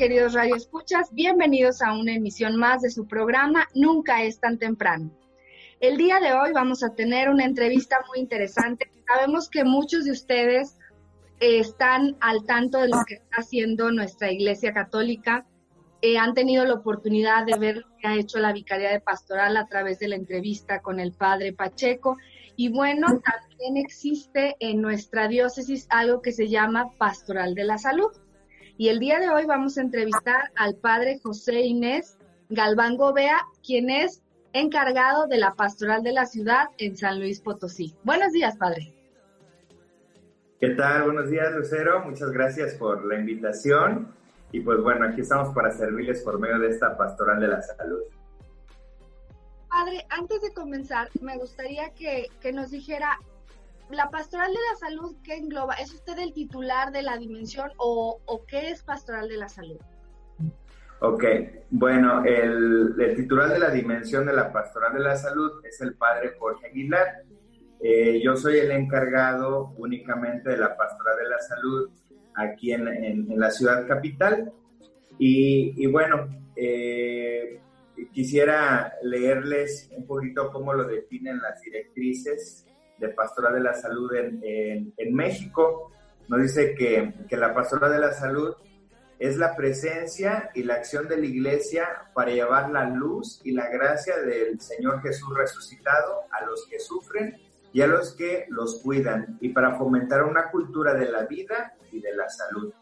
Queridos radioescuchas. Bienvenidos a una emisión más de su programa Nunca es tan temprano. El día de hoy vamos a tener una entrevista muy interesante. Sabemos que muchos de ustedes están al tanto de lo que está haciendo nuestra Iglesia Católica. Eh, han tenido la oportunidad de ver lo que ha hecho la Vicaría de Pastoral a través de la entrevista con el Padre Pacheco. Y bueno, también existe en nuestra diócesis algo que se llama Pastoral de la Salud. Y el día de hoy vamos a entrevistar al padre José Inés Galván Gobea, quien es encargado de la pastoral de la ciudad en San Luis Potosí. Buenos días, padre. ¿Qué tal? Buenos días, Lucero. Muchas gracias por la invitación. Y pues bueno, aquí estamos para servirles por medio de esta pastoral de la salud. Padre, antes de comenzar, me gustaría que, que nos dijera, la pastoral de la salud, ¿qué engloba? ¿Es usted el titular de la dimensión o, o qué es pastoral de la salud? Ok, bueno, el, el titular de la dimensión de la pastoral de la salud es el padre Jorge Aguilar. Eh, yo soy el encargado únicamente de la pastoral de la salud aquí en, en- la ciudad capital. Y, y bueno, eh, quisiera leerles un poquito cómo lo definen las directrices de pastoral de la salud en, en- México. Nos dice que, que la pastoral de la salud es la presencia y la acción de la iglesia para llevar la luz y la gracia del Señor Jesús resucitado a los que sufren y a los que los cuidan y para fomentar una cultura de la vida y de la salud.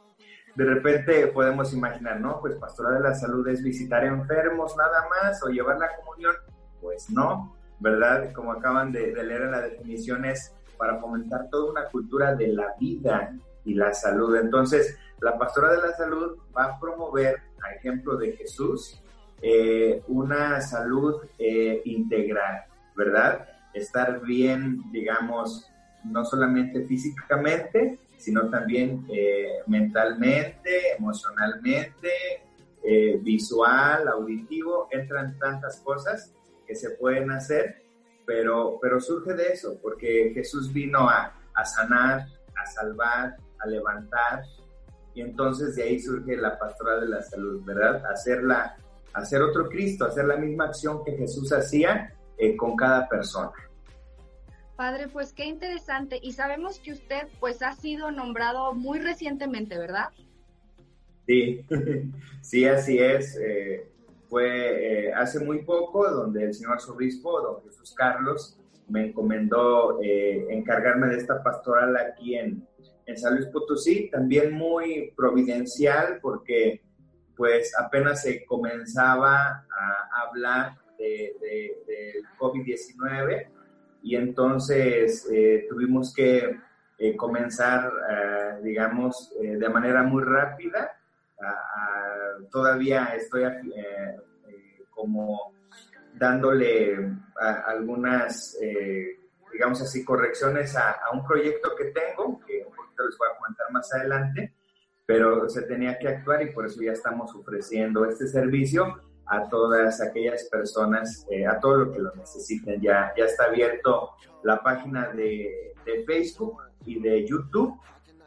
De repente podemos imaginar, ¿no? Pues pastoral de la salud es visitar enfermos nada más o llevar la comunión. Pues no, ¿verdad? Como acaban de, leer en la definición es para fomentar toda una cultura de la vida y la salud. Entonces, la pastora de la salud va a promover, a ejemplo de Jesús, eh, una salud eh, integral, ¿verdad? Estar bien, digamos, no solamente físicamente, sino también eh, mentalmente, emocionalmente, visual, auditivo, entran tantas cosas que se pueden hacer, pero, pero surge de eso, porque Jesús vino a, a sanar, a salvar, a levantar, y entonces de ahí surge la pastoral de la salud, ¿verdad? Hacerla, hacer otro Cristo, hacer la misma acción que Jesús hacía eh, con cada persona. Padre, pues qué interesante. Y sabemos que usted pues ha sido nombrado muy recientemente, ¿verdad? Sí, sí, así es. Eh, fue eh, hace muy poco donde el señor arzobispo, don Jesús Carlos, me encomendó eh, encargarme de esta pastoral aquí en, en San Luis Potosí, también muy providencial porque pues apenas se comenzaba a hablar de, de, del COVID-19 y entonces eh, tuvimos que eh, comenzar, eh, digamos, eh, de manera muy rápida. A, a, todavía estoy eh, eh, como dándole a, algunas, eh, digamos así, correcciones a, un proyecto que tengo, que un poquito les voy a comentar más adelante, pero se tenía que actuar y por eso ya estamos ofreciendo este servicio a todas aquellas personas, eh, a todo lo que lo necesiten. Ya, ya está abierto la página de Facebook y de YouTube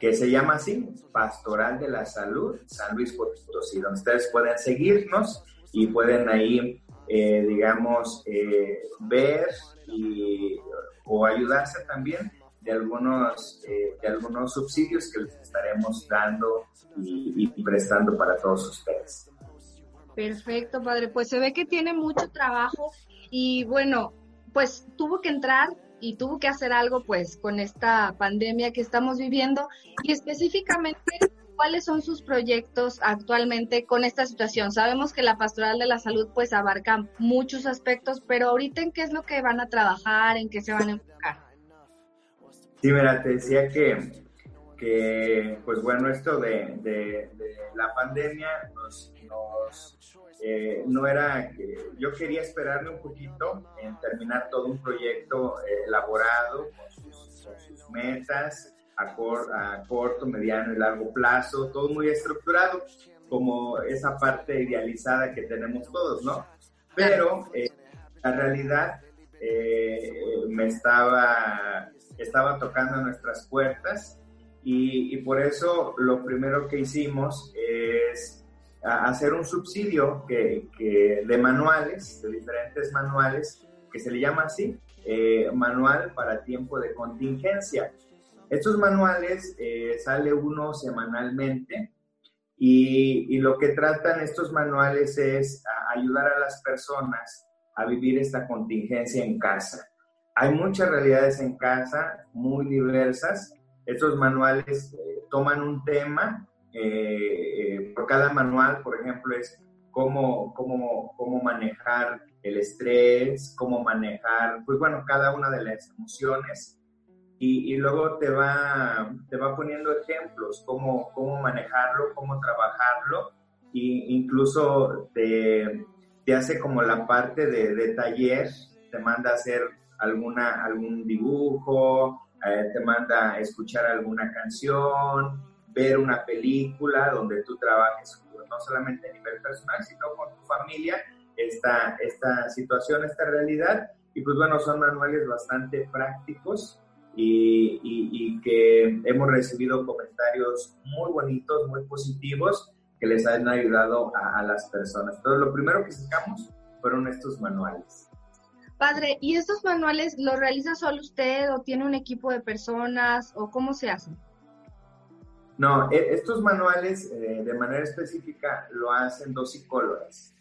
que se llama así, Pastoral de la Salud San Luis Potosí, donde ustedes pueden seguirnos y pueden ahí, eh, digamos, eh, ver y o ayudarse también de algunos, eh, de algunos subsidios que les estaremos dando y, y prestando para todos ustedes. Perfecto, padre. Pues se ve que tiene mucho trabajo y bueno, pues tuvo que entrar y tuvo que hacer algo pues con esta pandemia que estamos viviendo y específicamente cuáles son sus proyectos actualmente con esta situación. Sabemos que la pastoral de la salud pues abarca muchos aspectos, pero ahorita en qué es lo que van a trabajar, en qué se van a enfocar. Sí, mira, te decía que, que pues bueno, esto de, de, la pandemia nos, nos eh, no era que yo quería esperarme un poquito en terminar todo un proyecto eh, elaborado con sus, metas a, cor, a, corto, mediano y largo plazo, todo muy estructurado, como esa parte idealizada que tenemos todos, ¿no? Pero eh, la realidad me estaba, estaba tocando nuestras puertas y, por eso lo primero que hicimos es hacer un subsidio que, que de manuales, de diferentes manuales, que se le llama así, eh, manual para tiempo de contingencia. Estos manuales eh, sale uno semanalmente y, lo que tratan estos manuales es ayudar a las personas a vivir esta contingencia en casa. Hay muchas realidades en casa, muy diversas. Estos manuales eh, toman un tema eh, eh, por cada manual, por ejemplo, es cómo, cómo, cómo manejar el estrés, cómo manejar, pues bueno, cada una de las emociones. Y, y, luego te va, te va poniendo ejemplos, cómo, cómo manejarlo, cómo trabajarlo, e incluso te, te hace como la parte de, de, taller, te manda a hacer alguna, algún dibujo, eh, te manda a escuchar alguna canción, ver una película donde tú trabajes no solamente a nivel personal, sino con tu familia, esta, esta situación, esta realidad. Y pues bueno, son manuales bastante prácticos y, y, que hemos recibido comentarios muy bonitos, muy positivos, que les han ayudado a, a las personas. Entonces, lo primero que sacamos fueron estos manuales. Padre, ¿y estos manuales los realiza solo usted o tiene un equipo de personas o cómo se hacen? No, e, estos manuales eh, de manera específica lo hacen dos psicólogas.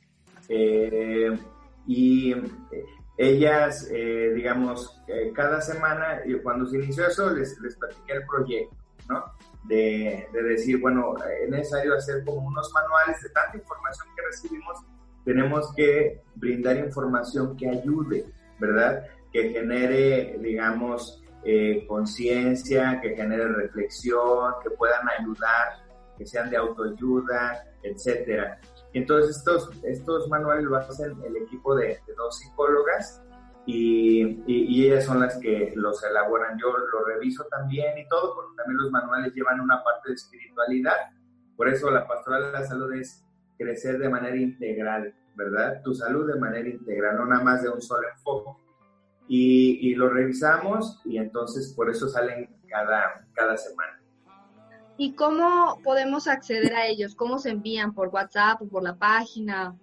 Eh, y eh, ellas, eh, digamos, cada semana, cuando se inició eso, les, les platiqué el proyecto, ¿no? De, de, decir, bueno, es necesario hacer como unos manuales de tanta información que recibimos, tenemos que brindar información que ayude, ¿verdad? Que genere, digamos, eh, conciencia, que genere reflexión, que puedan ayudar, que sean de autoayuda, etcétera. Entonces estos, estos manuales lo hacen el equipo de, de dos psicólogas y, y, y, ellas son las que los elaboran. Yo lo reviso también y todo, porque también los manuales llevan una parte de espiritualidad. Por eso la pastoral de la salud es crecer de manera integral, ¿verdad? Tu salud de manera integral, no nada más de un solo enfoque y, y, lo revisamos y entonces por eso salen cada, cada semana. ¿Y cómo podemos acceder a ellos? ¿Cómo se envían? ¿Por WhatsApp o por la página?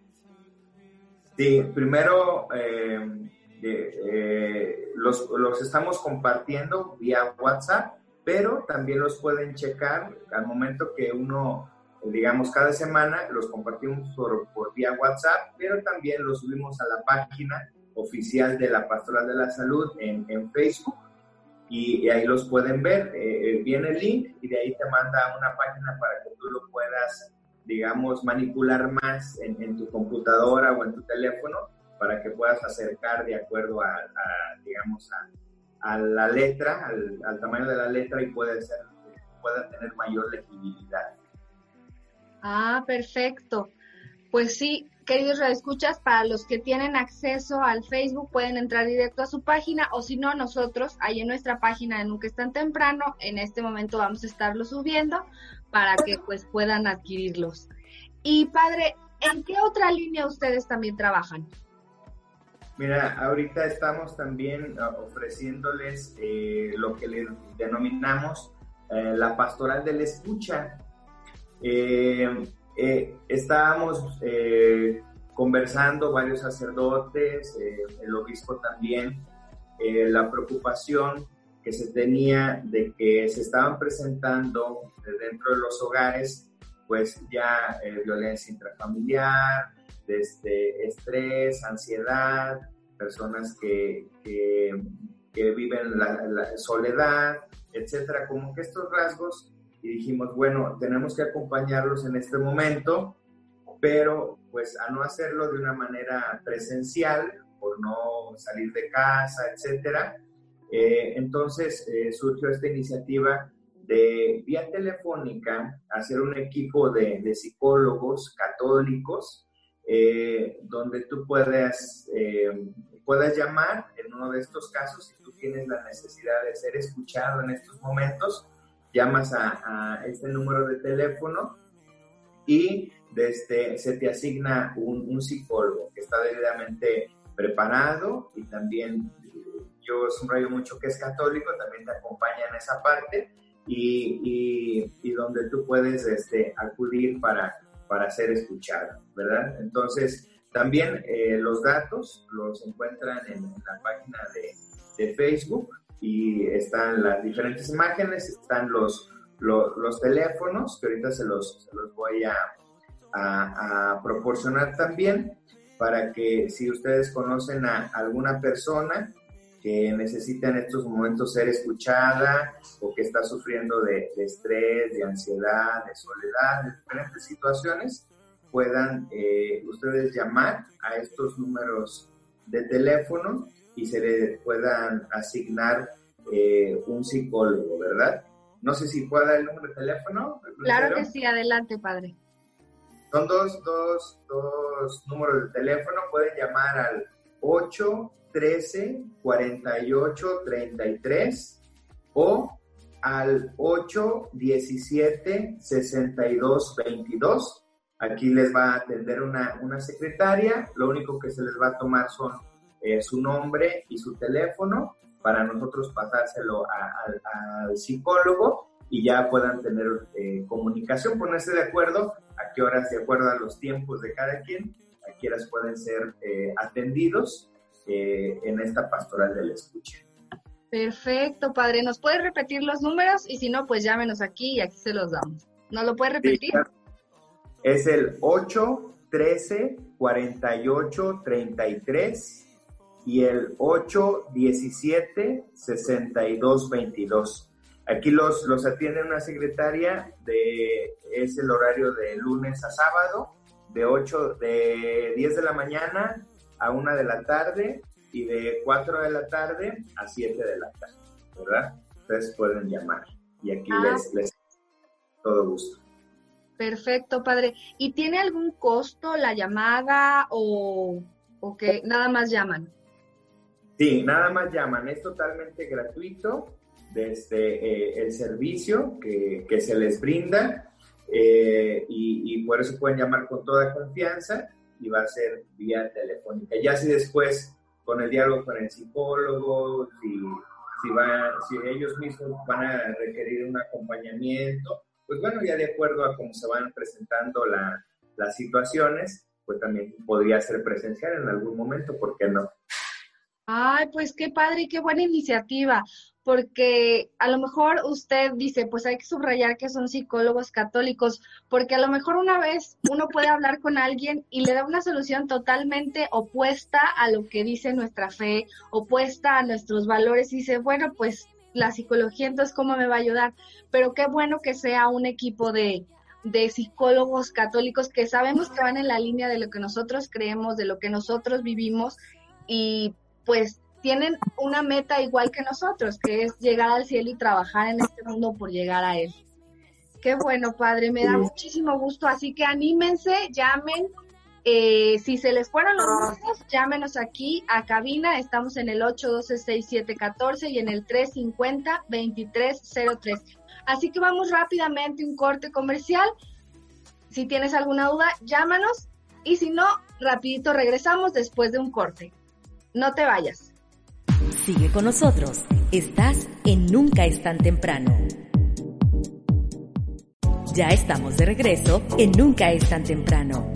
Sí, primero eh, eh, los, los estamos compartiendo vía WhatsApp, pero también los pueden checar al momento que uno digamos, cada semana los compartimos por, por, vía WhatsApp, pero también los subimos a la página oficial de la Pastoral de la Salud en, en Facebook y, y, ahí los pueden ver. Eh, viene el link y de ahí te manda una página para que tú lo puedas, digamos, manipular más en, en tu computadora o en tu teléfono para que puedas acercar de acuerdo a, a digamos, a, a, la letra, al, al, tamaño de la letra y puede ser, pueda tener mayor legibilidad. Ah, perfecto. Pues sí, queridos escuchas, para los que tienen acceso al Facebook pueden entrar directo a su página o si no, nosotros ahí en nuestra página de Nunca es tan temprano, en este momento vamos a estarlo subiendo para que pues puedan adquirirlos. Y padre, ¿en qué otra línea ustedes también trabajan? Mira, ahorita estamos también uh, ofreciéndoles eh, lo que le denominamos eh, la pastoral de la escucha. Eh, eh, estábamos eh, conversando varios sacerdotes, el obispo también, la preocupación que se tenía de que se estaban presentando dentro de los hogares, pues ya eh, violencia intrafamiliar, desde estrés, ansiedad, personas que, que, viven la, la, soledad, etcétera, como que estos rasgos, y dijimos, bueno, tenemos que acompañarlos en este momento, pero pues a no hacerlo de una manera presencial, por no salir de casa, etcétera. Eh, entonces eh, surgió esta iniciativa de vía telefónica hacer un equipo de, de psicólogos católicos eh, donde tú puedas, puedas llamar en uno de estos casos si tú tienes la necesidad de ser escuchado en estos momentos, llamas a, este número de teléfono y desde, se te asigna un, un psicólogo que está debidamente preparado y también yo subrayo mucho que es católico, también te acompaña en esa parte y, y, donde tú puedes este, acudir para, para ser escuchado, ¿verdad? Entonces, también eh, los datos los encuentran en, la página de, de, Facebook y están las diferentes imágenes, están los, los, teléfonos que ahorita se los, se los voy a, proporcionar también para que si ustedes conocen a alguna persona que necesita en estos momentos ser escuchada o que está sufriendo de, estrés, de ansiedad, de soledad, de diferentes situaciones, puedan eh, ustedes llamar a estos números de teléfono y se le puedan asignar eh, un psicólogo, ¿verdad? No sé si pueda el número de teléfono. Claro que sí, adelante, padre. Son dos, dos, dos números de teléfono. Pueden llamar al 8 13 48 33 o al 8 17 62 22. Aquí les va a atender una, una secretaria. Lo único que se les va a tomar son eh, su nombre y su teléfono para nosotros pasárselo al psicólogo y ya puedan tener eh, comunicación, ponerse de acuerdo a qué horas, de acuerdo a los tiempos de cada quien, a qué horas pueden ser eh, atendidos eh, en esta pastoral del escucha. Perfecto, padre. ¿Nos puede repetir los números? Y si no, pues llámenos aquí y aquí se los damos. ¿No lo puede repetir? Es el 8 13 48 33 y el 8 17 62 22. Aquí los, los atiende una secretaria, de, es el horario de lunes a sábado, de 8, de 10 de la mañana a 1 de la tarde y de 4 de la tarde a 7 de la tarde, ¿verdad? Ustedes pueden llamar y aquí ah. les, les todo gusto. Perfecto, padre. ¿Y tiene algún costo la llamada o, o que nada más llaman? Sí, nada más llaman. Es totalmente gratuito desde eh, el servicio que, que, se les brinda eh, y, por eso pueden llamar con toda confianza y va a ser vía telefónica. Ya si después con el diálogo con el psicólogo, si, si, van, si ellos mismos van a requerir un acompañamiento, pues bueno, ya de acuerdo a cómo se van presentando la, las situaciones, pues también podría ser presencial en algún momento, ¿por qué no? Ay, pues qué padre y qué buena iniciativa porque a lo mejor usted dice, pues hay que subrayar que son psicólogos católicos, porque a lo mejor una vez uno puede hablar con alguien y le da una solución totalmente opuesta a lo que dice nuestra fe, opuesta a nuestros valores, y dice, bueno, pues la psicología entonces cómo me va a ayudar, pero qué bueno que sea un equipo de, de psicólogos católicos que sabemos que van en la línea de lo que nosotros creemos, de lo que nosotros vivimos y pues tienen una meta igual que nosotros, que es llegar al cielo y trabajar en este mundo por llegar a él. Qué bueno, padre, me da muchísimo gusto, así que anímense, llamen. Eh, si se les fueron los números, llámenos aquí a cabina, estamos en el 812-6714 y en el 350-2303. Así que vamos rápidamente un corte comercial. Si tienes alguna duda, llámanos y si no, rapidito regresamos después de un corte. No te vayas. Sigue con nosotros. Estás en Nunca es tan temprano. Ya estamos de regreso en Nunca es tan temprano.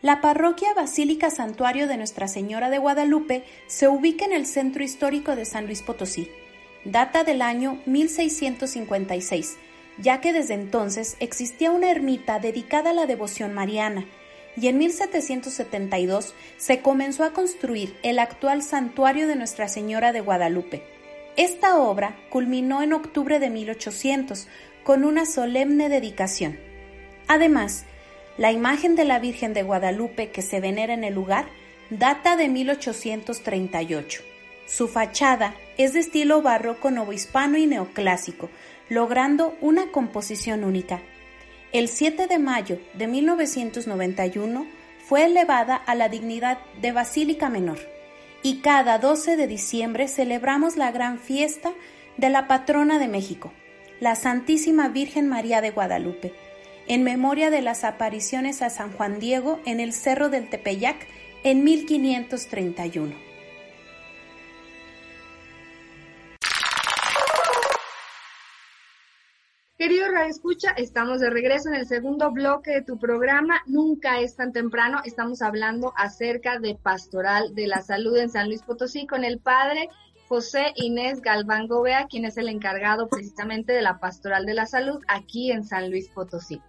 La parroquia Basílica Santuario de Nuestra Señora de Guadalupe se ubica en el centro histórico de San Luis Potosí. Data del año 1656, ya que desde entonces existía una ermita dedicada a la devoción mariana, y en 1772 se comenzó a construir el actual santuario de Nuestra Señora de Guadalupe. Esta obra culminó en octubre de 1800 con una solemne dedicación. Además, la imagen de la Virgen de Guadalupe que se venera en el lugar data de 1838. Su fachada es de estilo barroco novohispano y neoclásico, logrando una composición única. El 7 de mayo de 1991 fue elevada a la dignidad de Basílica Menor y cada 12 de diciembre celebramos la gran fiesta de la patrona de México, la Santísima Virgen María de Guadalupe, en memoria de las apariciones a San Juan Diego en el Cerro del Tepeyac en 1531. Querido Radio Escucha, estamos de regreso en el segundo bloque de tu programa. Nunca es tan temprano. Estamos hablando acerca de Pastoral de la Salud en San Luis Potosí con el padre José Inés Galván Gobea, quien es el encargado precisamente de la Pastoral de la Salud aquí en San Luis Potosí.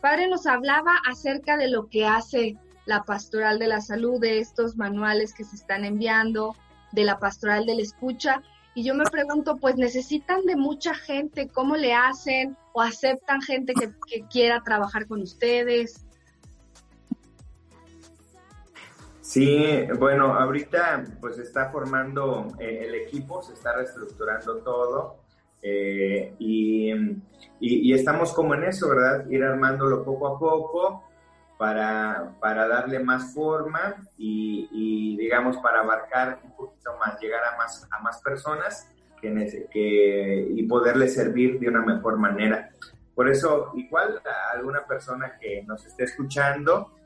Padre nos hablaba acerca de lo que hace la Pastoral de la Salud, de estos manuales que se están enviando, de la Pastoral de la Escucha. Y yo me pregunto, pues necesitan de mucha gente, ¿cómo le hacen? ¿O aceptan gente que, quiera trabajar con ustedes? Sí, bueno, ahorita pues está formando eh, el equipo, se está reestructurando todo eh, y, y- y estamos como en eso, ¿verdad? Ir armándolo poco a poco para, para darle más forma y, y, digamos para abarcar un poquito más, llegar a más, a más personas que, que, y poderle servir de una mejor manera. Por eso, igual a alguna persona que nos esté escuchando,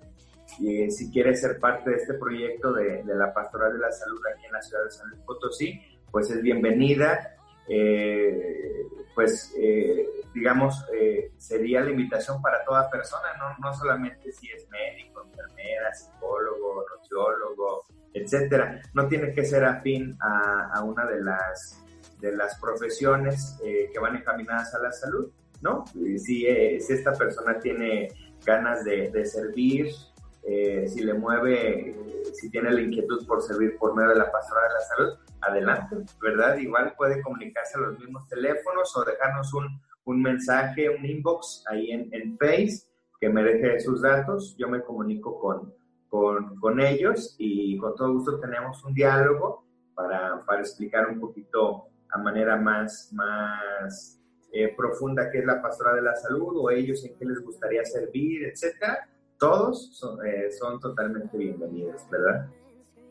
y si quiere ser parte de este proyecto de, de la Pastoral de la Salud aquí en la ciudad de San Luis Potosí, pues es bienvenida. Eh, pues eh, digamos, eh, sería la invitación para toda persona, no, no solamente si es médico, enfermera, psicólogo, nutriólogo, etcétera. No tiene que ser afín a, a una de las, de las profesiones eh, que van encaminadas a la salud, ¿no? Y Si, eh, si esta persona tiene ganas de, de servir, eh, si le mueve, eh, si tiene la inquietud por servir por medio de la pastoral de la salud, adelante, ¿verdad? Igual puede comunicarse a los mismos teléfonos o dejarnos un, un mensaje, un inbox ahí en, en Face que me deje sus datos. Yo me comunico con, con, con ellos y con todo gusto tenemos un diálogo para, para explicar un poquito a manera más, más eh, profunda qué es la pastoral de la salud o ellos en qué les gustaría servir, etcétera. Todos son, eh, son totalmente bienvenidos, ¿verdad?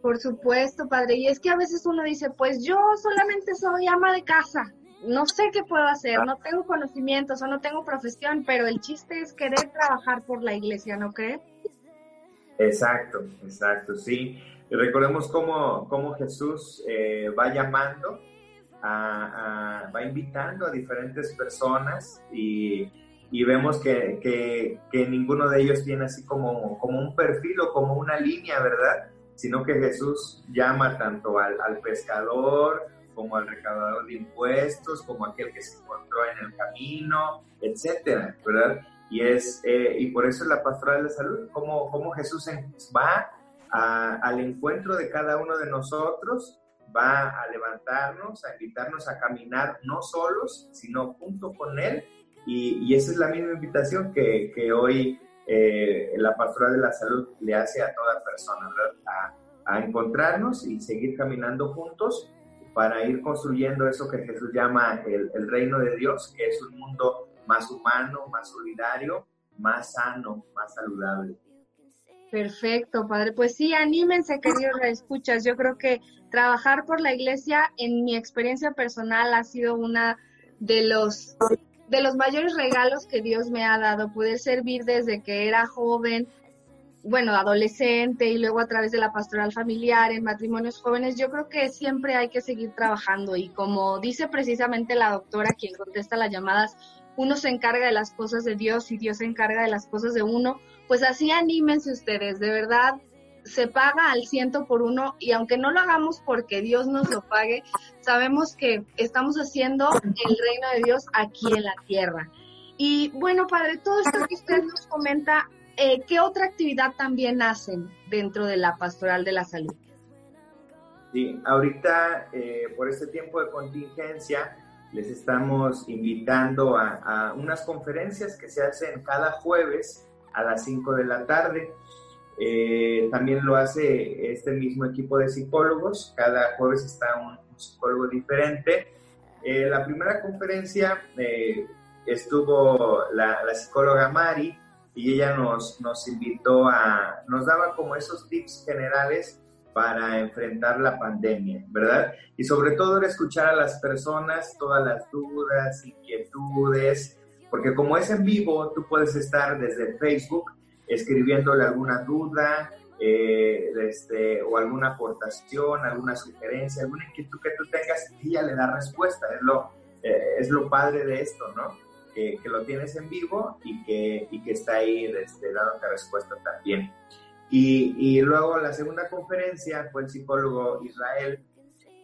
Por supuesto, padre. Y es que a veces uno dice, pues yo solamente soy ama de casa. No sé qué puedo hacer, no tengo conocimientos o no tengo profesión, pero el chiste es querer trabajar por la iglesia, ¿no cree? Exacto, exacto, sí. Recordemos cómo, cómo Jesús eh, va llamando, a, a- va invitando a diferentes personas y, y vemos que, que- que ninguno de ellos tiene así como, como un perfil o como una línea, ¿verdad? Sino que Jesús llama tanto al, al pescador como al recaudador de impuestos, como aquel que se encontró en el camino, etcétera, ¿verdad? Y, es, eh, y por eso es la pastoral de la salud, como, como Jesús va a- al encuentro de cada uno de nosotros, va a levantarnos, a invitarnos a caminar no solos, sino junto con Él. Y, y esa es la misma invitación que, que hoy eh, la pastoral de la salud le hace a toda persona, ¿verdad? A, a encontrarnos y seguir caminando juntos para ir construyendo eso que Jesús llama el, el reino de Dios, que es un mundo más humano, más solidario, más sano, más saludable. Perfecto, padre. Pues sí, anímense, queridos escuchas. Yo creo que trabajar por la iglesia, en mi experiencia personal, ha sido una de los de los mayores regalos que Dios me ha dado, poder servir desde que era joven, bueno, adolescente y luego a través de la pastoral familiar en matrimonios jóvenes, yo creo que siempre hay que seguir trabajando y como dice precisamente la doctora quien contesta las llamadas, uno se encarga de las cosas de Dios y Dios se encarga de las cosas de uno, pues así anímense ustedes, de verdad, se paga al ciento por uno y aunque no lo hagamos porque Dios nos lo pague, sabemos que estamos haciendo el reino de Dios aquí en la tierra. Y bueno, Padre, todo esto que usted nos comenta, eh, ¿qué otra actividad también hacen dentro de la pastoral de la salud? Sí, ahorita eh, por este tiempo de contingencia les estamos invitando a, unas conferencias que se hacen cada jueves a las 5 de la tarde. Eh, también lo hace este mismo equipo de psicólogos, cada jueves está un, psicólogo diferente. La primera conferencia estuvo la, psicóloga Mari y ella nos, nos invitó a, nos daba como esos tips generales para enfrentar la pandemia, ¿verdad? Y sobre todo era escuchar a las personas, todas las dudas, inquietudes, porque como es en vivo, tú puedes estar desde Facebook escribiéndole alguna duda eh, este, o alguna aportación, alguna sugerencia, alguna inquietud que tú tengas, y ella le da respuesta. Es lo, eh, es lo padre de esto, ¿no? Que, que, lo tienes en vivo y que, y que está ahí este, dándote respuesta también. Y, y, luego la segunda conferencia fue el psicólogo Israel.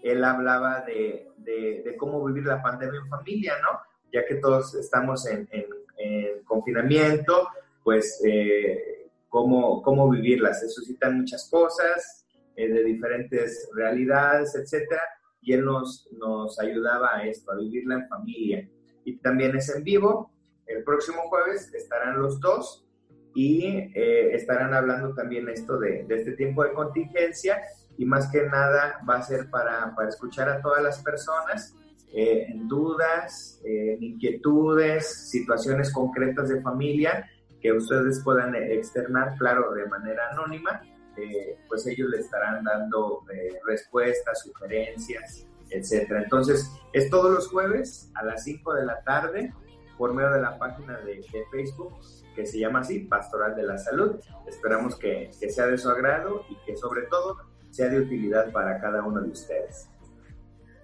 Él hablaba de, de, de, cómo vivir la pandemia en familia, ¿no? Ya que todos estamos en, en, en confinamiento, pues eh, cómo, cómo vivirlas. Se suscitan muchas cosas eh, de diferentes realidades, etcétera, y él nos, nos ayudaba a esto, a vivirla en familia. Y también es en vivo. El próximo jueves estarán los dos y eh, estarán hablando también esto de, de, este tiempo de contingencia y más que nada va a ser para, para escuchar a todas las personas eh, en dudas, eh, en inquietudes, situaciones concretas de familia que ustedes puedan externar, claro, de manera anónima, eh, pues ellos le estarán dando respuestas, sugerencias, etcétera. Entonces, es todos los jueves a las 5 de la tarde por medio de la página de, de Facebook que se llama así, Pastoral de la Salud. Esperamos que, que, sea de su agrado y que sobre todo sea de utilidad para cada uno de ustedes.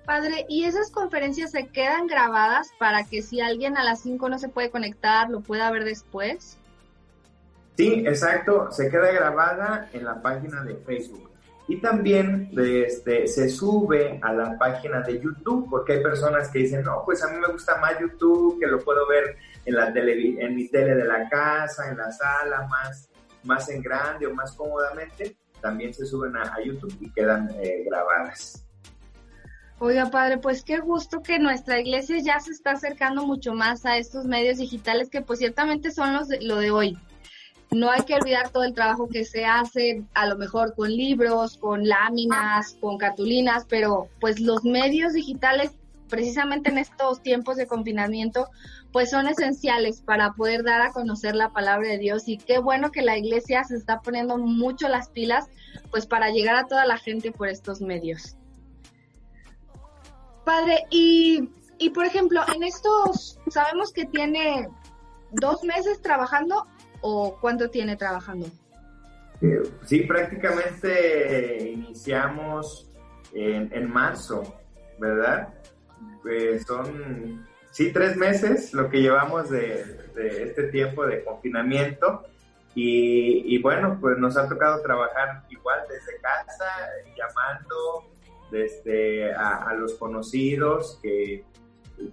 Padre, ¿y esas conferencias se quedan grabadas para que si alguien a las 5 no se puede conectar, lo pueda ver después? Sí, exacto, se queda grabada en la página de Facebook. Y también este, se sube a la página de YouTube, porque hay personas que dicen, no, pues a mí me gusta más YouTube, que lo puedo ver en, la tele, en mi tele de la casa, en la sala, más, más en grande o más cómodamente. También se suben a, YouTube y quedan eh, grabadas. Oiga, padre, pues qué gusto que nuestra iglesia ya se está acercando mucho más a estos medios digitales que pues ciertamente son los de, lo de hoy no hay que olvidar todo el trabajo que se hace, a lo mejor con libros, con láminas, con cartulinas, pero pues los medios digitales, precisamente en estos tiempos de confinamiento, pues son esenciales para poder dar a conocer la palabra de Dios y qué bueno que la iglesia se está poniendo mucho las pilas, pues para llegar a toda la gente por estos medios. Padre, y, y por ejemplo, en estos, sabemos que tiene dos meses trabajando o cuánto tiene trabajando? Sí, prácticamente iniciamos en, en marzo, ¿verdad? Pues son, sí, tres meses lo que llevamos de, de este tiempo de confinamiento. Y, y, bueno, pues nos ha tocado trabajar igual desde casa, llamando desde a, a los conocidos que,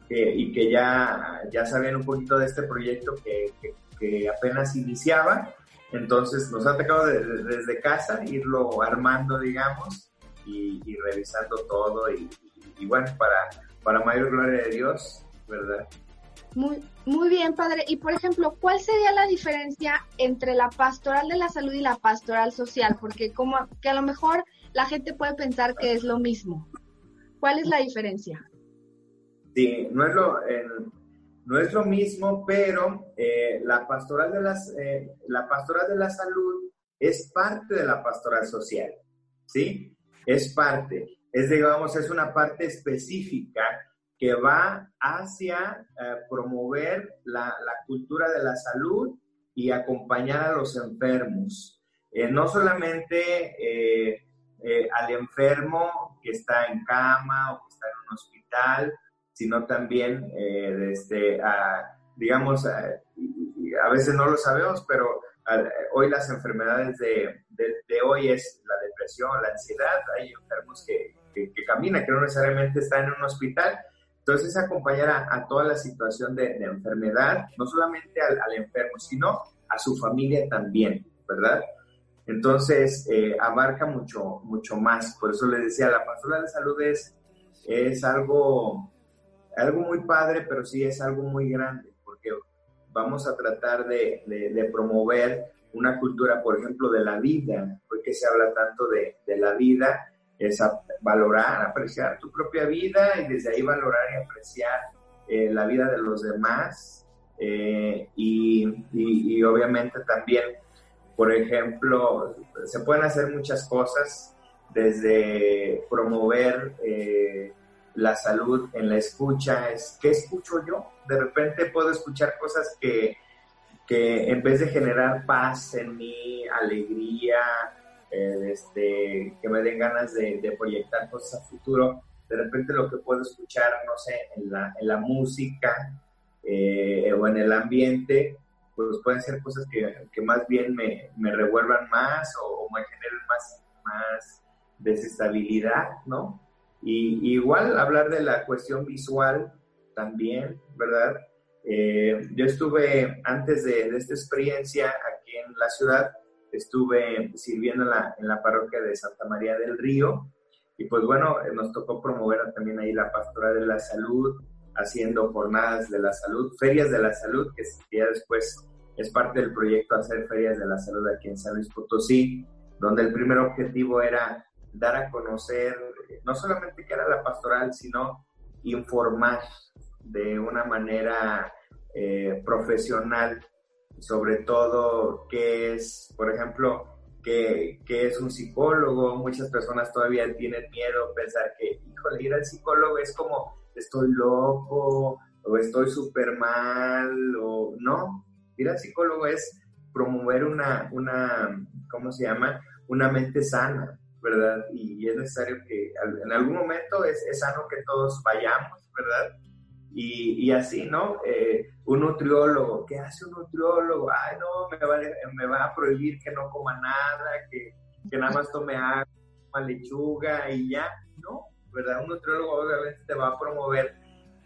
que, y que ya, ya sabían un poquito de este proyecto que, que, que apenas iniciaba. Entonces nos ha tocado de, de, desde casa irlo armando, digamos, y, y revisando todo. Y, y, bueno, para, para mayor gloria de Dios, ¿verdad? Muy, muy bien, padre. Y por ejemplo, ¿cuál sería la diferencia entre la pastoral de la salud y la pastoral social? Porque como que a lo mejor la gente puede pensar que es lo mismo. ¿Cuál es la diferencia? Sí, no es lo, no es lo mismo, pero eh, la, pastoral de las, eh, la pastoral de la salud es parte de la pastoral social, ¿sí? Es parte, es digamos, es una parte específica que va hacia eh, promover la, la, cultura de la salud y acompañar a los enfermos. No solamente al enfermo que está en cama o que está en un hospital, sino también eh, desde a, digamos, eh, a veces no lo sabemos, pero hoy las enfermedades de, de, hoy es la depresión, la ansiedad, hay enfermos que, que, caminan, que no necesariamente están en un hospital. Entonces, acompañar a, toda la situación de, enfermedad, no solamente al, enfermo, sino a su familia también, ¿verdad? Entonces, eh, abarca mucho, mucho más. Por eso les decía, la pastoral de salud es, es algo, algo muy padre, pero sí es algo muy grande, porque vamos a tratar de, de, promover una cultura, por ejemplo, de la vida, porque se habla tanto de, de la vida, es valorar, apreciar tu propia vida y desde ahí valorar y apreciar eh, la vida de los demás eh, y, y, y, obviamente también, por ejemplo, se pueden hacer muchas cosas desde promover eh, la salud en la escucha, es qué escucho yo. De repente puedo escuchar cosas que, que en vez de generar paz en mí, alegría, eh, este, que me den ganas de, proyectar cosas a futuro, de repente lo que puedo escuchar, no sé, en la, en la música eh, o en el ambiente, pues pueden ser cosas que, que más bien me, me, revuelvan más o, me generen más, más desestabilidad, ¿no? Y, igual hablar de la cuestión visual también, ¿verdad? Eh, yo estuve antes de, esta experiencia aquí en la ciudad, estuve sirviendo en la, en la parroquia de Santa María del Río y pues bueno, nos tocó promover también ahí la pastora de la salud, haciendo jornadas de la salud, ferias de la salud, que ya después es parte del proyecto hacer ferias de la salud aquí en San Luis Potosí, donde el primer objetivo era dar a conocer no solamente qué era la pastoral, sino informar de una manera eh, profesional sobre todo qué es, por ejemplo, qué, es un psicólogo. Muchas personas todavía tienen miedo pensar que, híjole, ir al psicólogo es como estoy loco o estoy súper mal o no. Ir al psicólogo es promover una, una, ¿cómo se llama? Una mente sana, ¿verdad? Y es necesario que en algún momento es, es sano que todos vayamos, ¿verdad? Y, y así, ¿no? Eh, un nutriólogo, ¿qué hace un nutriólogo? Ay, no, me va, me va a prohibir que no coma nada, que, que nada más tome agua, lechuga y ya, ¿no? ¿Verdad? Un nutriólogo obviamente te va a promover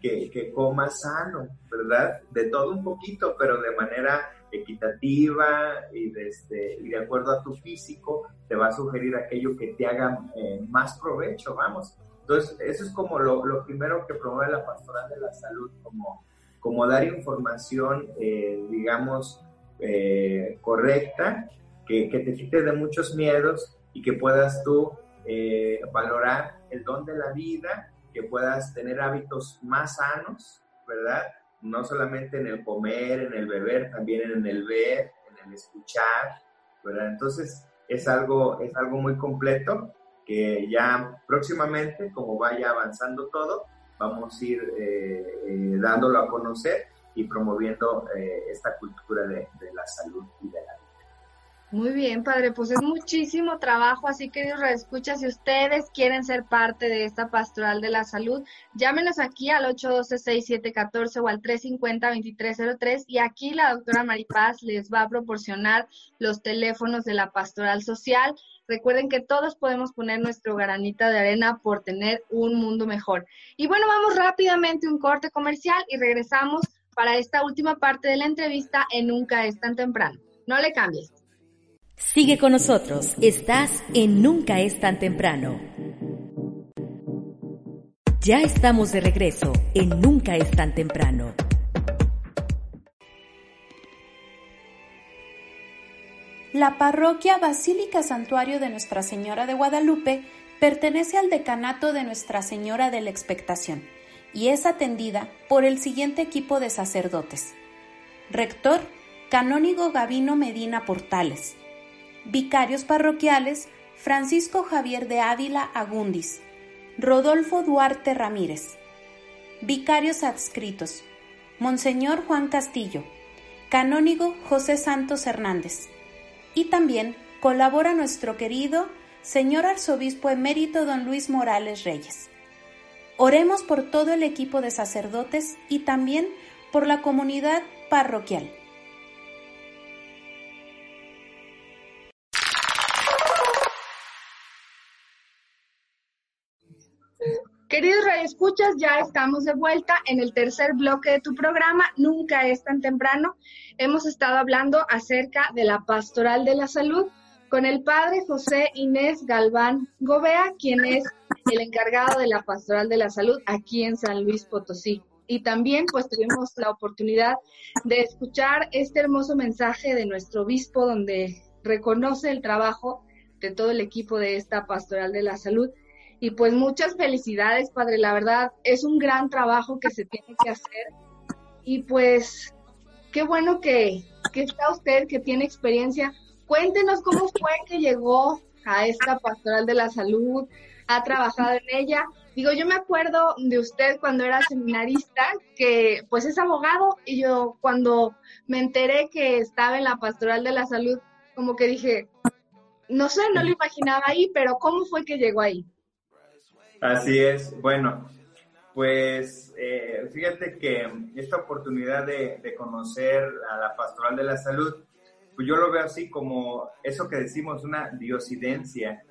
que, que comas sano, ¿verdad? De todo un poquito, pero de manera equitativa y de, este, y de acuerdo a tu físico, te va a sugerir aquello que te haga eh, más provecho, vamos. Entonces, eso es como lo, primero que promueve la pastoral de la salud, como, dar información, eh, digamos, eh, correcta, que, que, te quite de muchos miedos y que puedas tú valorar el don de la vida, que puedas tener hábitos más sanos, ¿verdad? No solamente en el comer, en el beber, también en el ver, en el escuchar, ¿verdad? Entonces es algo, es algo muy completo que ya próximamente, como vaya avanzando todo, vamos a ir eh, eh, dándolo a conocer y promoviendo eh, esta cultura de, de la salud y de la vida. Muy bien, padre, pues es muchísimo trabajo, así que Dios reescucha, si ustedes quieren ser parte de esta pastoral de la salud, llámenos aquí al 812-6714 o al 350-2303 y aquí la doctora Maripaz les va a proporcionar los teléfonos de la pastoral social. Recuerden que todos podemos poner nuestro granita de arena por tener un mundo mejor. Y bueno, vamos rápidamente un corte comercial y regresamos para esta última parte de la entrevista en Nunca es tan temprano. No le cambies. Sigue con nosotros, estás en Nunca es tan temprano. Ya estamos de regreso en Nunca es tan temprano. La parroquia Basílica Santuario de Nuestra Señora de Guadalupe pertenece al decanato de Nuestra Señora de la Expectación y es atendida por el siguiente equipo de sacerdotes. Rector, Canónigo Gavino Medina Portales, Vicarios parroquiales Francisco Javier de Ávila Agundis, Rodolfo Duarte Ramírez. Vicarios adscritos Monseñor Juan Castillo, Canónigo José Santos Hernández. Y también colabora nuestro querido señor arzobispo emérito don Luis Morales Reyes. Oremos por todo el equipo de sacerdotes y también por la comunidad parroquial. Queridos radioescuchas, ya estamos de vuelta en el tercer bloque de tu programa, Nunca es tan temprano. Hemos estado hablando acerca de la pastoral de la salud con el padre José Inés Galván Gobea, quien es el encargado de la pastoral de la salud aquí en San Luis Potosí. Y también pues tuvimos la oportunidad de escuchar este hermoso mensaje de nuestro obispo donde reconoce el trabajo de todo el equipo de esta pastoral de la salud y pues muchas felicidades, padre. La verdad, es un gran trabajo que se tiene que hacer. Y pues, qué bueno que, que está usted, que tiene experiencia. Cuéntenos cómo fue que llegó a esta pastoral de la salud, ha trabajado en ella. Digo, yo me acuerdo de usted cuando era seminarista, que pues es abogado, y yo cuando me enteré que estaba en la pastoral de la salud, como que dije, no sé, no lo imaginaba ahí, pero ¿cómo fue que llegó ahí? Así es. Bueno, pues eh, fíjate que esta oportunidad de, de, conocer a la pastoral de la salud, pues yo lo veo así como eso que decimos, una diosidencia,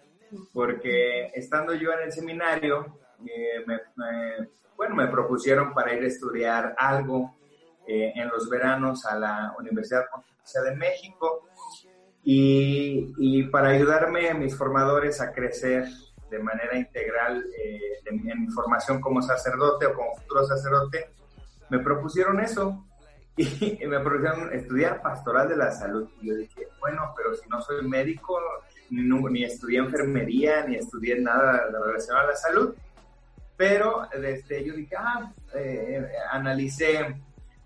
porque estando yo en el seminario, eh, me, bueno, me propusieron para ir a estudiar algo eh, en los veranos a la Universidad Pontificia de México y, y para ayudarme a mis formadores a crecer de manera integral eh, en, en, formación como sacerdote o como futuro sacerdote, me propusieron eso y, y, me propusieron estudiar pastoral de la salud. Y yo dije, bueno, pero si no soy médico, ni, ni estudié enfermería, ni estudié nada relacionado a la salud. Pero desde yo dije, ah, eh, analicé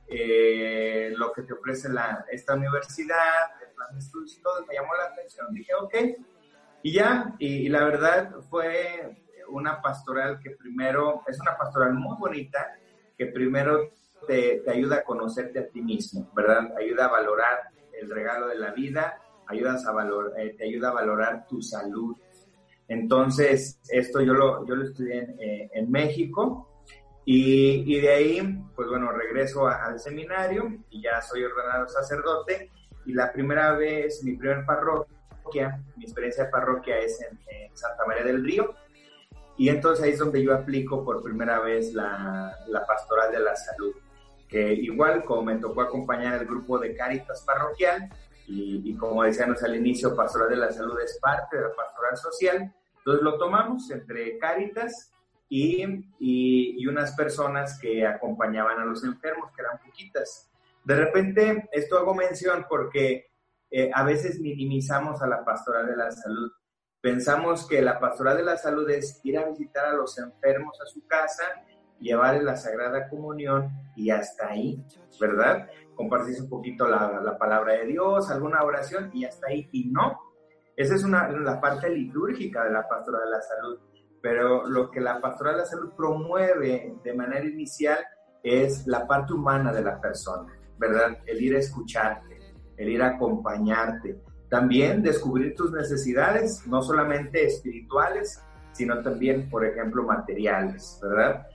eh, lo que te ofrece la, esta universidad, el plan de estudios y todo, me llamó la atención. Dije, ok, y ya, y, y, la verdad fue una pastoral que primero, es una pastoral muy bonita, que primero te, te, ayuda a conocerte a ti mismo, ¿verdad? Ayuda a valorar el regalo de la vida, ayudas a valor, eh, te ayuda a valorar tu salud. Entonces, esto yo lo, yo lo estudié en, eh, en México y, y, de ahí, pues bueno, regreso a, al seminario y ya soy ordenado sacerdote y la primera vez, mi primer parroquia, mi experiencia de parroquia es en, en, Santa María del Río, y entonces ahí es donde yo aplico por primera vez la, la pastoral de la salud, que igual como me tocó acompañar el grupo de Cáritas parroquial, y, y, como decíamos al inicio, pastoral de la salud es parte de la pastoral social, entonces lo tomamos entre Cáritas y, y, y unas personas que acompañaban a los enfermos, que eran poquitas. De repente, esto hago mención porque eh, a veces minimizamos a la pastoral de la salud. Pensamos que la pastoral de la salud es ir a visitar a los enfermos a su casa, llevarles la Sagrada Comunión y hasta ahí, ¿verdad? Compartir un poquito la, la, palabra de Dios, alguna oración y hasta ahí. Y no, esa es una, la parte litúrgica de la pastoral de la salud. Pero lo que la pastoral de la salud promueve de manera inicial es la parte humana de la persona, ¿verdad? El ir a escucharte, el ir a acompañarte. También descubrir tus necesidades, no solamente espirituales, sino también, por ejemplo, materiales, ¿verdad?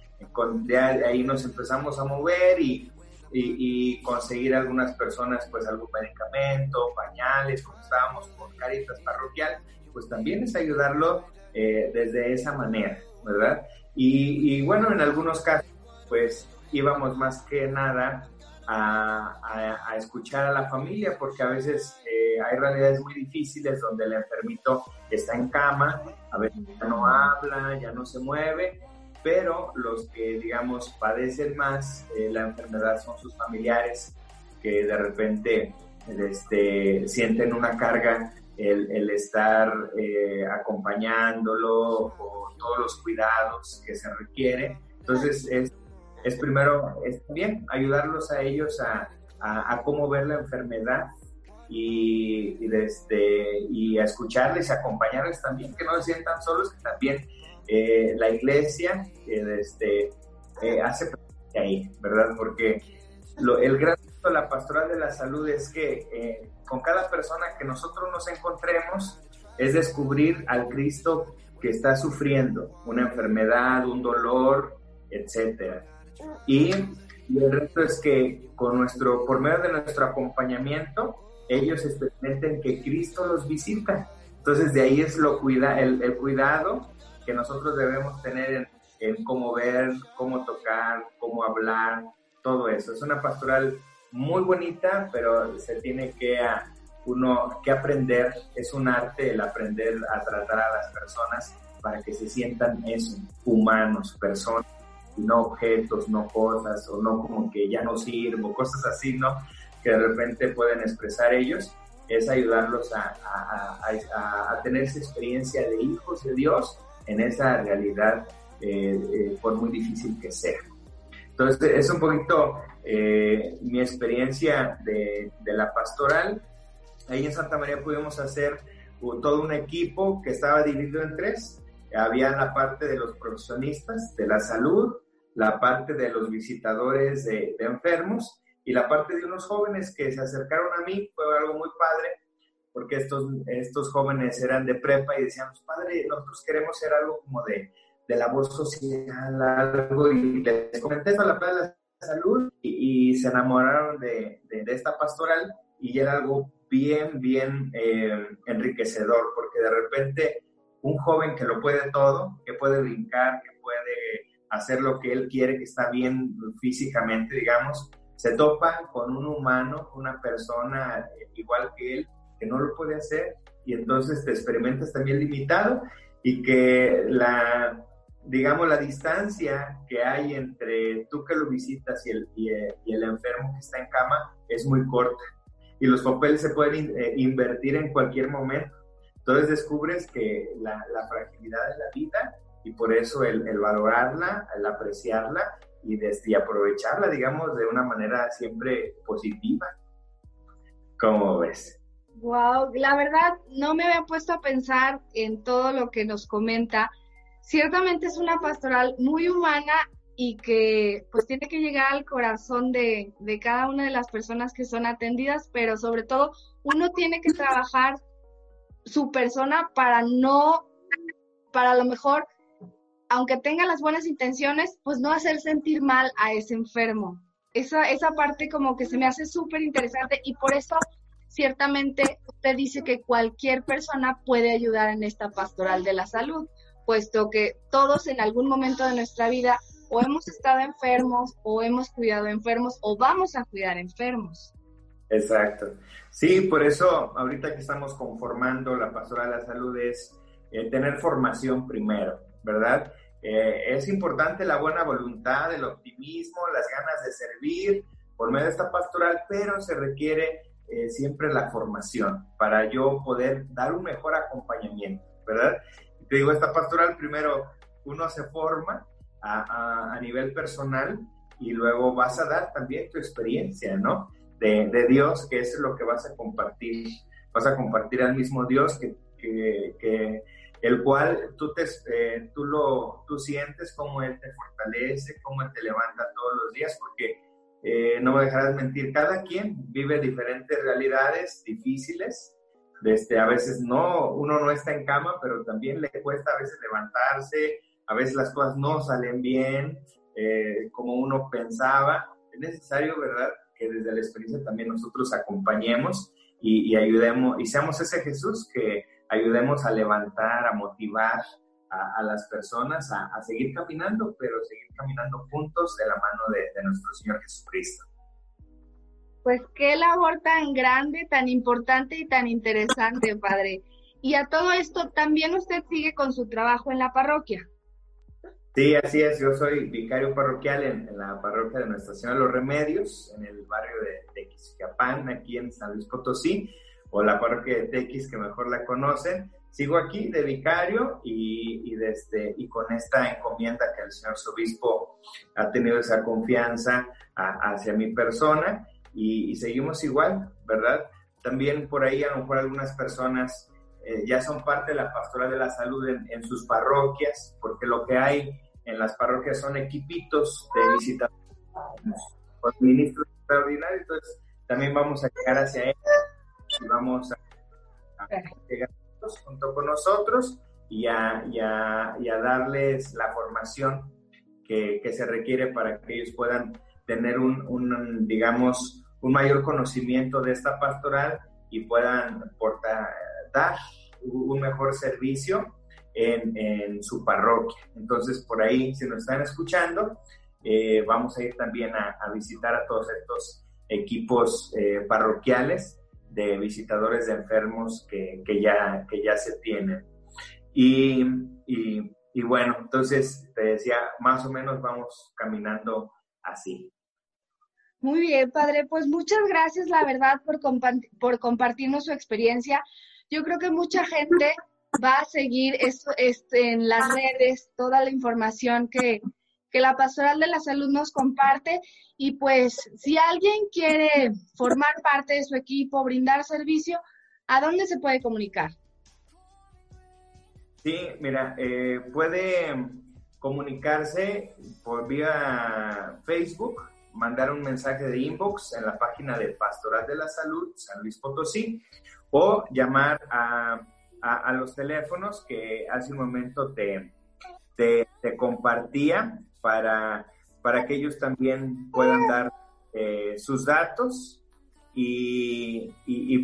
De ahí nos empezamos a mover y, y, y, conseguir algunas personas, pues algún medicamento, pañales, como estábamos con Caritas Parroquial, pues también es ayudarlo eh, desde esa manera, ¿verdad? Y, y bueno, en algunos casos, pues íbamos más que nada a, a, a, escuchar a la familia, porque a veces eh, hay realidades muy difíciles donde el enfermito está en cama, a veces ya no habla, ya no se mueve, pero los que, digamos, padecen más eh, la enfermedad son sus familiares, que de repente este, sienten una carga el, el estar eh, acompañándolo o todos los cuidados que se requiere. Entonces, es es primero, es bien ayudarlos a ellos a, a, a cómo ver la enfermedad y, y, este, y a escucharles, acompañarles también, que no se sientan solos, que también eh, la iglesia este, eh, hace ahí, ¿verdad? Porque lo, el gran de la pastoral de la salud es que eh, con cada persona que nosotros nos encontremos es descubrir al Cristo que está sufriendo una enfermedad, un dolor, etcétera y el resto es que con nuestro, por medio de nuestro acompañamiento, ellos experimenten que Cristo los visita. Entonces de ahí es lo cuida, el, cuidado que nosotros debemos tener en, cómo ver, cómo tocar, cómo hablar, todo eso. Es una pastoral muy bonita, pero se tiene que a, uno que aprender, es un arte el aprender a tratar a las personas para que se sientan eso, humanos, personas, no objetos, no cosas, o no como que ya no sirvo, cosas así, ¿no? Que de repente pueden expresar ellos, es ayudarlos a, a, a, a tener esa experiencia de hijos de Dios en esa realidad, eh, eh, por muy difícil que sea. Entonces, es un poquito eh, mi experiencia de, de, la pastoral. Ahí en Santa María pudimos hacer todo un equipo que estaba dividido en tres. Había la parte de los profesionistas de la salud, la parte de los visitadores de, enfermos y la parte de unos jóvenes que se acercaron a mí. Fue algo muy padre porque estos, estos jóvenes eran de prepa y decían, padre, nosotros queremos hacer algo como de, de labor social, algo, y les comenté eso a la de la Salud y, se enamoraron de, de, de, esta pastoral y era algo bien, bien eh, enriquecedor, porque de repente un joven que lo puede todo, que puede brincar, que puede hacer lo que él quiere, que está bien físicamente, digamos, se topa con un humano, una persona igual que él, que no lo puede hacer, y entonces te experimentas también limitado y que la, digamos, la distancia que hay entre tú que lo visitas y el, y y el enfermo que está en cama es muy corta. Y los papeles se pueden eh, invertir en cualquier momento. Entonces descubres que la fragilidad de la vida y por eso el, el valorarla, el apreciarla y, desde, aprovecharla, digamos, de una manera siempre positiva. ¿Cómo ves? Wow, la verdad no me había puesto a pensar en todo lo que nos comenta. Ciertamente es una pastoral muy humana y que pues tiene que llegar al corazón de, de cada una de las personas que son atendidas, pero sobre todo uno tiene que trabajar su persona para no, para lo mejor, aunque tenga las buenas intenciones, pues no hacer sentir mal a ese enfermo. Esa, esa parte como que se me hace súper interesante y por eso ciertamente usted dice que cualquier persona puede ayudar en esta pastoral de la salud, puesto que todos en algún momento de nuestra vida o hemos estado enfermos o hemos cuidado enfermos o vamos a cuidar enfermos. Exacto. Sí, por eso ahorita que estamos conformando la pastoral de la salud es eh, tener formación primero, ¿verdad? Eh, es importante la buena voluntad, el optimismo, las ganas de servir por medio de esta pastoral, pero se requiere eh, siempre la formación para yo poder dar un mejor acompañamiento, ¿verdad? Te digo, esta pastoral primero uno se forma a, nivel personal y luego vas a dar también tu experiencia, ¿no? De, Dios, que es lo que vas a compartir. Vas a compartir al mismo Dios que, que el cual tú, te, eh, tú, lo, tú sientes cómo Él te fortalece, cómo Él te levanta todos los días, porque eh, no me dejarás mentir, cada quien vive diferentes realidades difíciles. Desde, a veces no, uno no está en cama, pero también le cuesta a veces levantarse, a veces las cosas no salen bien eh, como uno pensaba. Es necesario, ¿verdad?, que desde la experiencia también nosotros acompañemos y, y ayudemos, y seamos ese Jesús que ayudemos a levantar, a motivar, a, a, las personas a, a, seguir caminando, pero seguir caminando juntos de la mano de, de, nuestro Señor Jesucristo. Pues qué labor tan grande, tan importante y tan interesante, Padre. Y a todo esto, ¿también usted sigue con su trabajo en la parroquia? Sí, así es. Yo soy vicario parroquial en, en la parroquia de Nuestra Señora de los Remedios, en el barrio de Tequisquiapán, aquí en San Luis Potosí, o la parroquia de Tequis, que mejor la conocen sigo aquí de vicario y, y, desde, y con esta encomienda que el señor obispo ha tenido esa confianza a, hacia mi persona y, y, seguimos igual, ¿verdad? También por ahí a lo mejor algunas personas eh, ya son parte de la pastoral de la salud en, en, sus parroquias, porque lo que hay en las parroquias son equipitos de visitación con ministros extraordinarios, entonces también vamos a llegar hacia ellos y vamos a, a llegar junto con nosotros y a, y a, y a darles la formación que, que, se requiere para que ellos puedan tener un, un, digamos, un mayor conocimiento de esta pastoral y puedan portar, dar un mejor servicio en, en, su parroquia. Entonces, por ahí, si nos están escuchando, eh, vamos a ir también a, a, visitar a todos estos equipos eh, parroquiales de visitadores de enfermos que, que, ya, que ya se tienen. Y, y, bueno, entonces te decía, más o menos vamos caminando así. Muy bien, padre. Pues muchas gracias, la verdad, por, compa por compartirnos su experiencia. Yo creo que mucha gente va a seguir esto, este, en las redes toda la información que, que la Pastoral de la Salud nos comparte. Y pues, si alguien quiere formar parte de su equipo, brindar servicio, ¿a dónde se puede comunicar? Sí, mira, eh, puede comunicarse por vía Facebook, mandar un mensaje de inbox en la página de Pastoral de la Salud, San Luis Potosí, o llamar a, a, a los teléfonos que hace un momento te, te, te compartía para, para que ellos también puedan dar eh, sus datos y,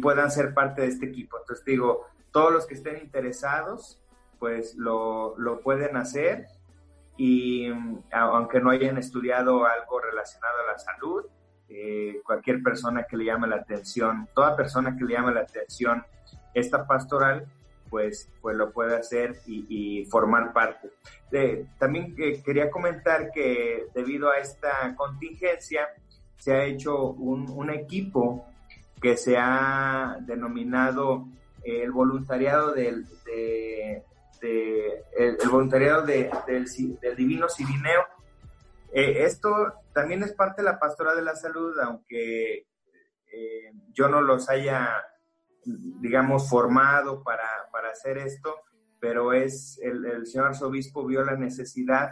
puedan ser parte de este equipo. Entonces digo, todos los que estén interesados, pues lo, lo pueden hacer y aunque no hayan estudiado algo relacionado a la salud, eh, cualquier persona que le llame la atención, toda persona que le llame la atención esta pastoral, pues, pues lo puede hacer y, formar parte. También que quería comentar que debido a esta contingencia se ha hecho un, equipo que se ha denominado el voluntariado del, de, voluntariado de, del, del, Divino Sirineo. Eh, esto también es parte de la pastora de la salud, aunque eh, yo no los haya digamos, formado para, para hacer esto, pero es el, señor arzobispo vio la necesidad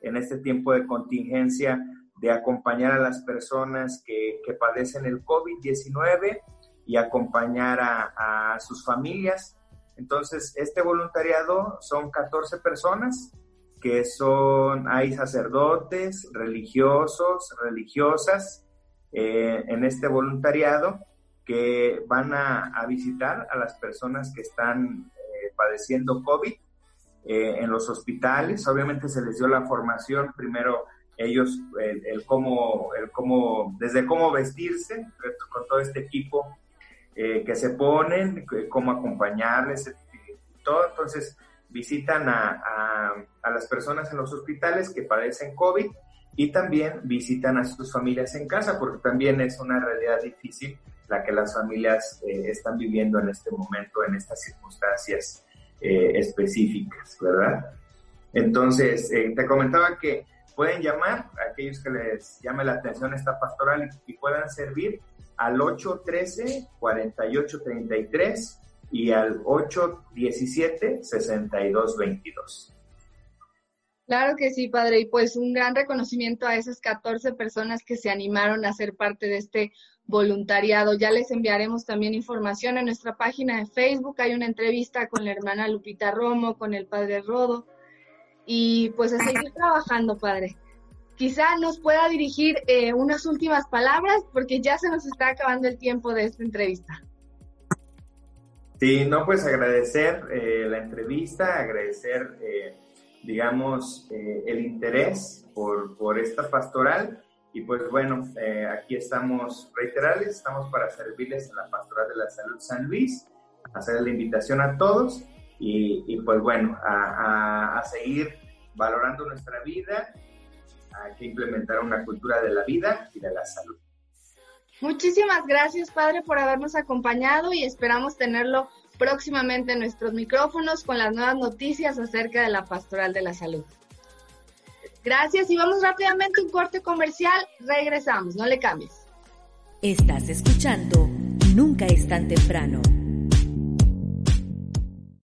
en este tiempo de contingencia de acompañar a las personas que, padecen el COVID-19 y acompañar a, a, sus familias. Entonces, este voluntariado son 14 personas que son, hay sacerdotes, religiosos, religiosas eh, en este voluntariado que van a, a visitar a las personas que están eh, padeciendo COVID eh, en los hospitales. Obviamente se les dio la formación, primero ellos, el, el, cómo, el cómo, desde cómo vestirse con todo este equipo eh, que se ponen, cómo acompañarles, todo. Entonces visitan a, a, a las personas en los hospitales que padecen COVID y también visitan a sus familias en casa, porque también es una realidad difícil la que las familias eh, están viviendo en este momento, en estas circunstancias eh, específicas, ¿verdad? Entonces, eh, te comentaba que pueden llamar a aquellos que les llame la atención esta pastoral y, y puedan servir al 813-4833 y al 817-6222. Claro que sí, padre. Y pues un gran reconocimiento a esas 14 personas que se animaron a ser parte de este voluntariado. Ya les enviaremos también información en nuestra página de Facebook. Hay una entrevista con la hermana Lupita Romo, con el padre Rodo. Y pues a seguir trabajando, padre. Quizá nos pueda dirigir eh, unas últimas palabras porque ya se nos está acabando el tiempo de esta entrevista. Sí, no, pues agradecer eh, la entrevista, agradecer, eh, digamos, eh, el interés por, por esta pastoral y pues bueno, eh, aquí estamos reiterales, estamos para servirles en la Pastoral de la Salud San Luis, hacer la invitación a todos y, y pues bueno, a, a, a, seguir valorando nuestra vida, hay que implementar una cultura de la vida y de la salud. Muchísimas gracias, Padre, por habernos acompañado y esperamos tenerlo próximamente en nuestros micrófonos con las nuevas noticias acerca de la Pastoral de la Salud. Gracias y vamos rápidamente a un corte comercial. Regresamos, no le cambies. Estás escuchando Nunca es tan temprano.